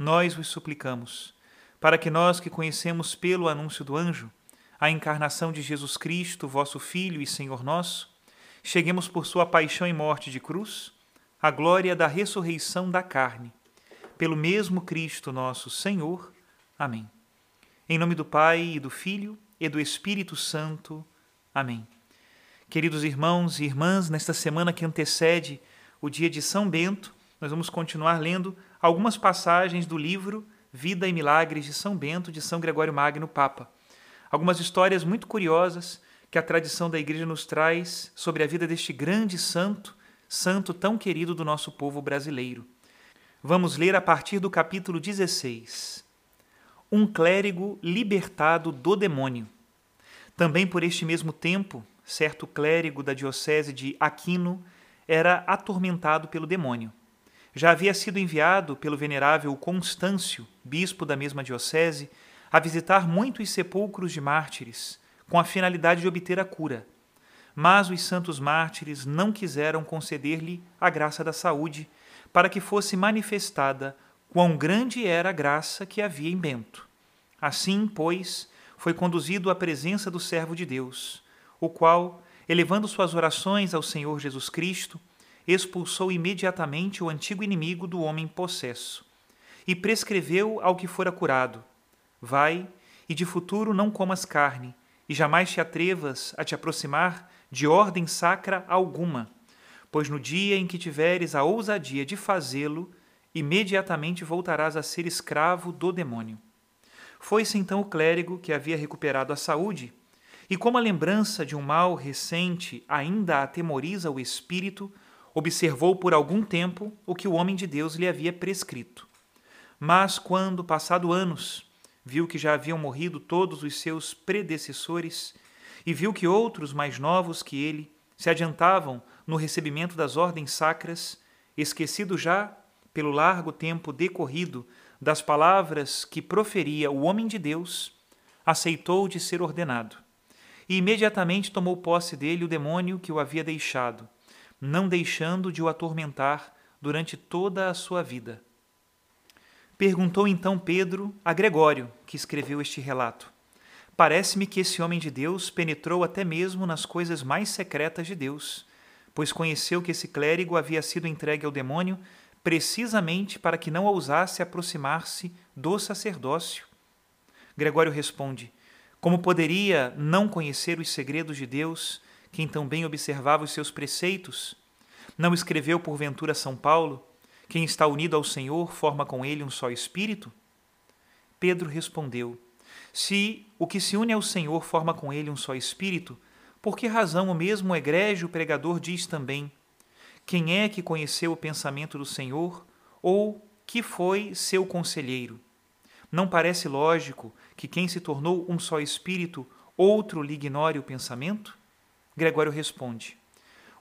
nós vos suplicamos, para que nós que conhecemos pelo anúncio do anjo a encarnação de Jesus Cristo, vosso Filho e Senhor nosso, cheguemos por sua paixão e morte de cruz à glória da ressurreição da carne. Pelo mesmo Cristo nosso Senhor. Amém. Em nome do Pai e do Filho e do Espírito Santo. Amém. Queridos irmãos e irmãs, nesta semana que antecede o dia de São Bento, nós vamos continuar lendo algumas passagens do livro Vida e Milagres de São Bento, de São Gregório Magno, Papa. Algumas histórias muito curiosas que a tradição da Igreja nos traz sobre a vida deste grande santo, santo tão querido do nosso povo brasileiro. Vamos ler a partir do capítulo 16. Um clérigo libertado do demônio. Também por este mesmo tempo, certo clérigo da diocese de Aquino era atormentado pelo demônio. Já havia sido enviado pelo venerável Constâncio, bispo da mesma diocese, a visitar muitos sepulcros de mártires, com a finalidade de obter a cura. Mas os santos mártires não quiseram conceder-lhe a graça da saúde, para que fosse manifestada quão grande era a graça que havia em Bento. Assim, pois, foi conduzido à presença do servo de Deus, o qual, elevando suas orações ao Senhor Jesus Cristo, expulsou imediatamente o antigo inimigo do homem possesso e prescreveu ao que fora curado: Vai e de futuro não comas carne, e jamais te atrevas a te aproximar de ordem sacra alguma, pois no dia em que tiveres a ousadia de fazê-lo, imediatamente voltarás a ser escravo do demônio. Foi-se então o clérigo que havia recuperado a saúde e como a lembrança de um mal recente ainda atemoriza o espírito, observou por algum tempo o que o homem de Deus lhe havia prescrito. Mas quando, passado anos, viu que já haviam morrido todos os seus predecessores e viu que outros mais novos que ele se adiantavam no recebimento das ordens sacras, esquecido já pelo largo tempo decorrido das palavras que proferia o homem de Deus, aceitou de ser ordenado e imediatamente tomou posse dele o demônio que o havia deixado, não deixando de o atormentar durante toda a sua vida. Perguntou então Pedro a Gregório, que escreveu este relato. Parece-me que esse homem de Deus penetrou até mesmo nas coisas mais secretas de Deus, pois conheceu que esse clérigo havia sido entregue ao demônio precisamente para que não ousasse aproximar-se do sacerdócio. Gregório responde: como poderia não conhecer os segredos de Deus, quem tão bem observava os seus preceitos? Não escreveu porventura São Paulo: Quem está unido ao Senhor forma com ele um só espírito? Pedro respondeu: Se o que se une ao Senhor forma com ele um só espírito, por que razão o mesmo egrégio pregador diz também: Quem é que conheceu o pensamento do Senhor, ou que foi seu conselheiro? Não parece lógico que quem se tornou um só espírito, outro lhe ignore o pensamento? Gregório responde: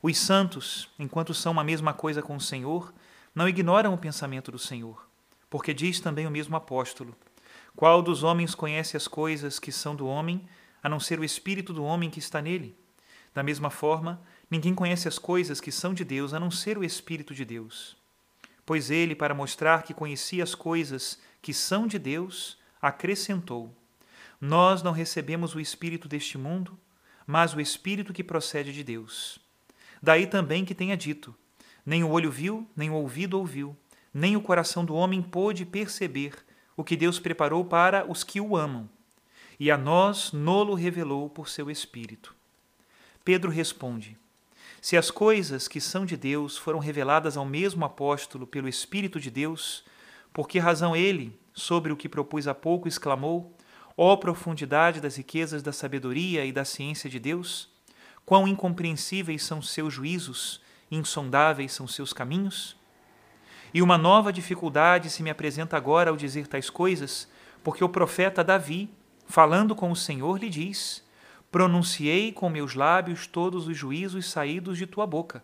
Os santos, enquanto são uma mesma coisa com o Senhor, não ignoram o pensamento do Senhor, porque diz também o mesmo apóstolo: Qual dos homens conhece as coisas que são do homem, a não ser o espírito do homem que está nele? Da mesma forma, ninguém conhece as coisas que são de Deus, a não ser o espírito de Deus. Pois ele, para mostrar que conhecia as coisas que são de Deus, acrescentou: Nós não recebemos o espírito deste mundo, mas o espírito que procede de Deus. Daí também que tenha dito: Nem o olho viu, nem o ouvido ouviu, nem o coração do homem pôde perceber o que Deus preparou para os que o amam, e a nós nolo revelou por seu Espírito. Pedro responde: Se as coisas que são de Deus foram reveladas ao mesmo apóstolo pelo Espírito de Deus, por que razão ele, sobre o que propus há pouco, exclamou: Ó oh, profundidade das riquezas da sabedoria e da ciência de Deus! Quão incompreensíveis são seus juízos, insondáveis são seus caminhos? E uma nova dificuldade se me apresenta agora ao dizer tais coisas, porque o profeta Davi, falando com o Senhor, lhe diz: Pronunciei com meus lábios todos os juízos saídos de tua boca.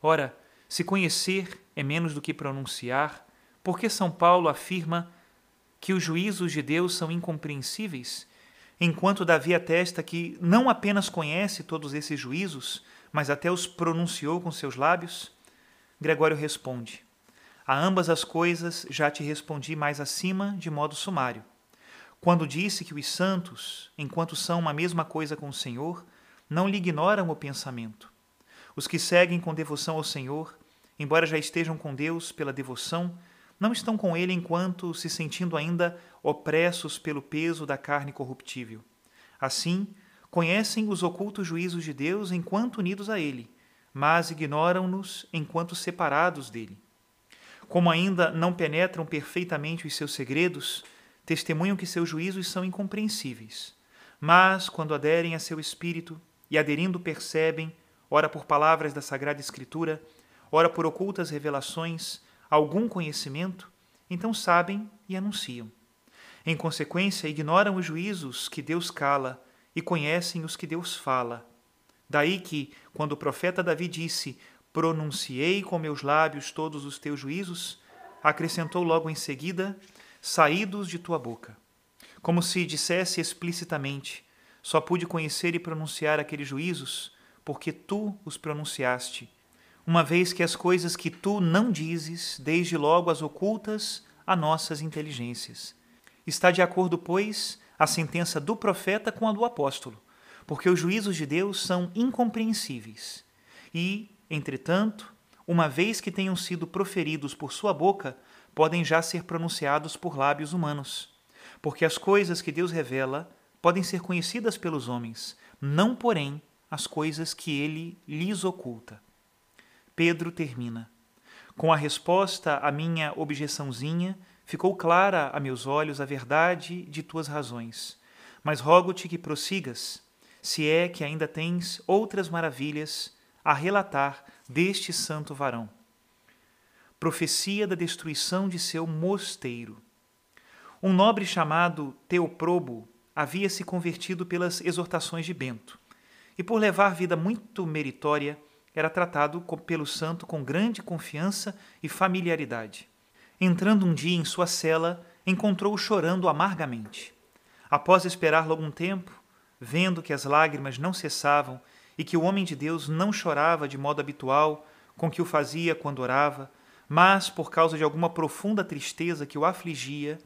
Ora, se conhecer é menos do que pronunciar, por que São Paulo afirma que os juízos de Deus são incompreensíveis, enquanto Davi atesta que não apenas conhece todos esses juízos, mas até os pronunciou com seus lábios? Gregório responde: a ambas as coisas já te respondi mais acima de modo sumário. Quando disse que os santos, enquanto são uma mesma coisa com o Senhor, não lhe ignoram o pensamento. Os que seguem com devoção ao Senhor, embora já estejam com Deus pela devoção, não estão com Ele enquanto se sentindo ainda opressos pelo peso da carne corruptível. Assim, conhecem os ocultos juízos de Deus enquanto unidos a Ele, mas ignoram-nos enquanto separados dele como ainda não penetram perfeitamente os seus segredos, testemunham que seus juízos são incompreensíveis. Mas, quando aderem a seu espírito e aderindo percebem, ora por palavras da Sagrada Escritura, ora por ocultas revelações, algum conhecimento, então sabem e anunciam. Em consequência, ignoram os juízos que Deus cala e conhecem os que Deus fala. Daí que, quando o profeta Davi disse: pronunciei com meus lábios todos os teus juízos, acrescentou logo em seguida, saídos de tua boca. Como se dissesse explicitamente: só pude conhecer e pronunciar aqueles juízos porque tu os pronunciaste, uma vez que as coisas que tu não dizes, desde logo as ocultas a nossas inteligências. Está de acordo, pois, a sentença do profeta com a do apóstolo, porque os juízos de Deus são incompreensíveis. E, Entretanto, uma vez que tenham sido proferidos por sua boca, podem já ser pronunciados por lábios humanos. Porque as coisas que Deus revela podem ser conhecidas pelos homens, não, porém, as coisas que ele lhes oculta. Pedro termina. Com a resposta à minha objeçãozinha, ficou clara a meus olhos a verdade de tuas razões. Mas rogo-te que prossigas, se é que ainda tens outras maravilhas a relatar deste santo varão. Profecia da destruição de seu mosteiro. Um nobre chamado Teoprobo havia se convertido pelas exortações de Bento, e por levar vida muito meritória, era tratado pelo santo com grande confiança e familiaridade. Entrando um dia em sua cela, encontrou-o chorando amargamente. Após esperar algum tempo, vendo que as lágrimas não cessavam e que o homem de Deus não chorava de modo habitual com que o fazia quando orava, mas por causa de alguma profunda tristeza que o afligia,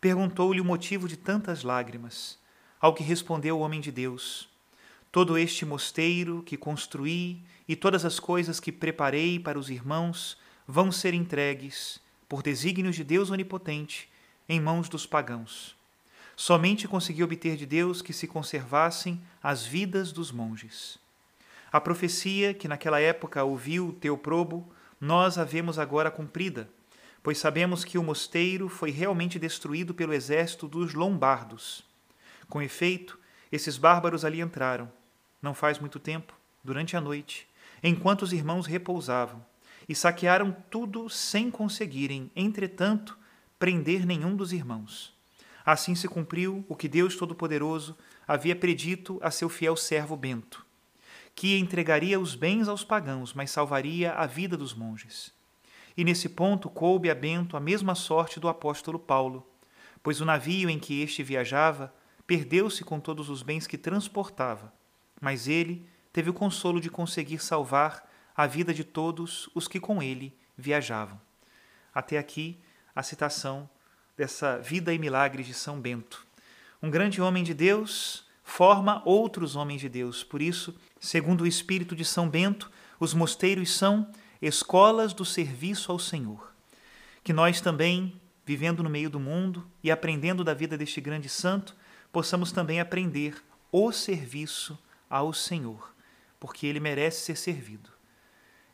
perguntou-lhe o motivo de tantas lágrimas. Ao que respondeu o homem de Deus: Todo este mosteiro que construí e todas as coisas que preparei para os irmãos vão ser entregues, por desígnios de Deus onipotente, em mãos dos pagãos. Somente consegui obter de Deus que se conservassem as vidas dos monges. A profecia que naquela época ouviu Teoprobo, nós a vemos agora cumprida, pois sabemos que o mosteiro foi realmente destruído pelo exército dos lombardos. Com efeito, esses bárbaros ali entraram, não faz muito tempo, durante a noite, enquanto os irmãos repousavam, e saquearam tudo sem conseguirem, entretanto, prender nenhum dos irmãos. Assim se cumpriu o que Deus Todo-Poderoso havia predito a seu fiel servo Bento que entregaria os bens aos pagãos, mas salvaria a vida dos monges. E nesse ponto coube a Bento a mesma sorte do apóstolo Paulo, pois o navio em que este viajava perdeu-se com todos os bens que transportava, mas ele teve o consolo de conseguir salvar a vida de todos os que com ele viajavam. Até aqui a citação dessa vida e milagres de São Bento. Um grande homem de Deus forma outros homens de Deus. Por isso, segundo o espírito de São Bento, os mosteiros são escolas do serviço ao Senhor. Que nós também, vivendo no meio do mundo e aprendendo da vida deste grande santo, possamos também aprender o serviço ao Senhor, porque ele merece ser servido.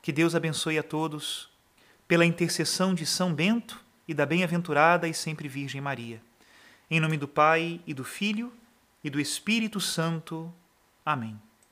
Que Deus abençoe a todos pela intercessão de São Bento e da bem-aventurada e sempre Virgem Maria. Em nome do Pai e do Filho e do Espírito Santo. Amém.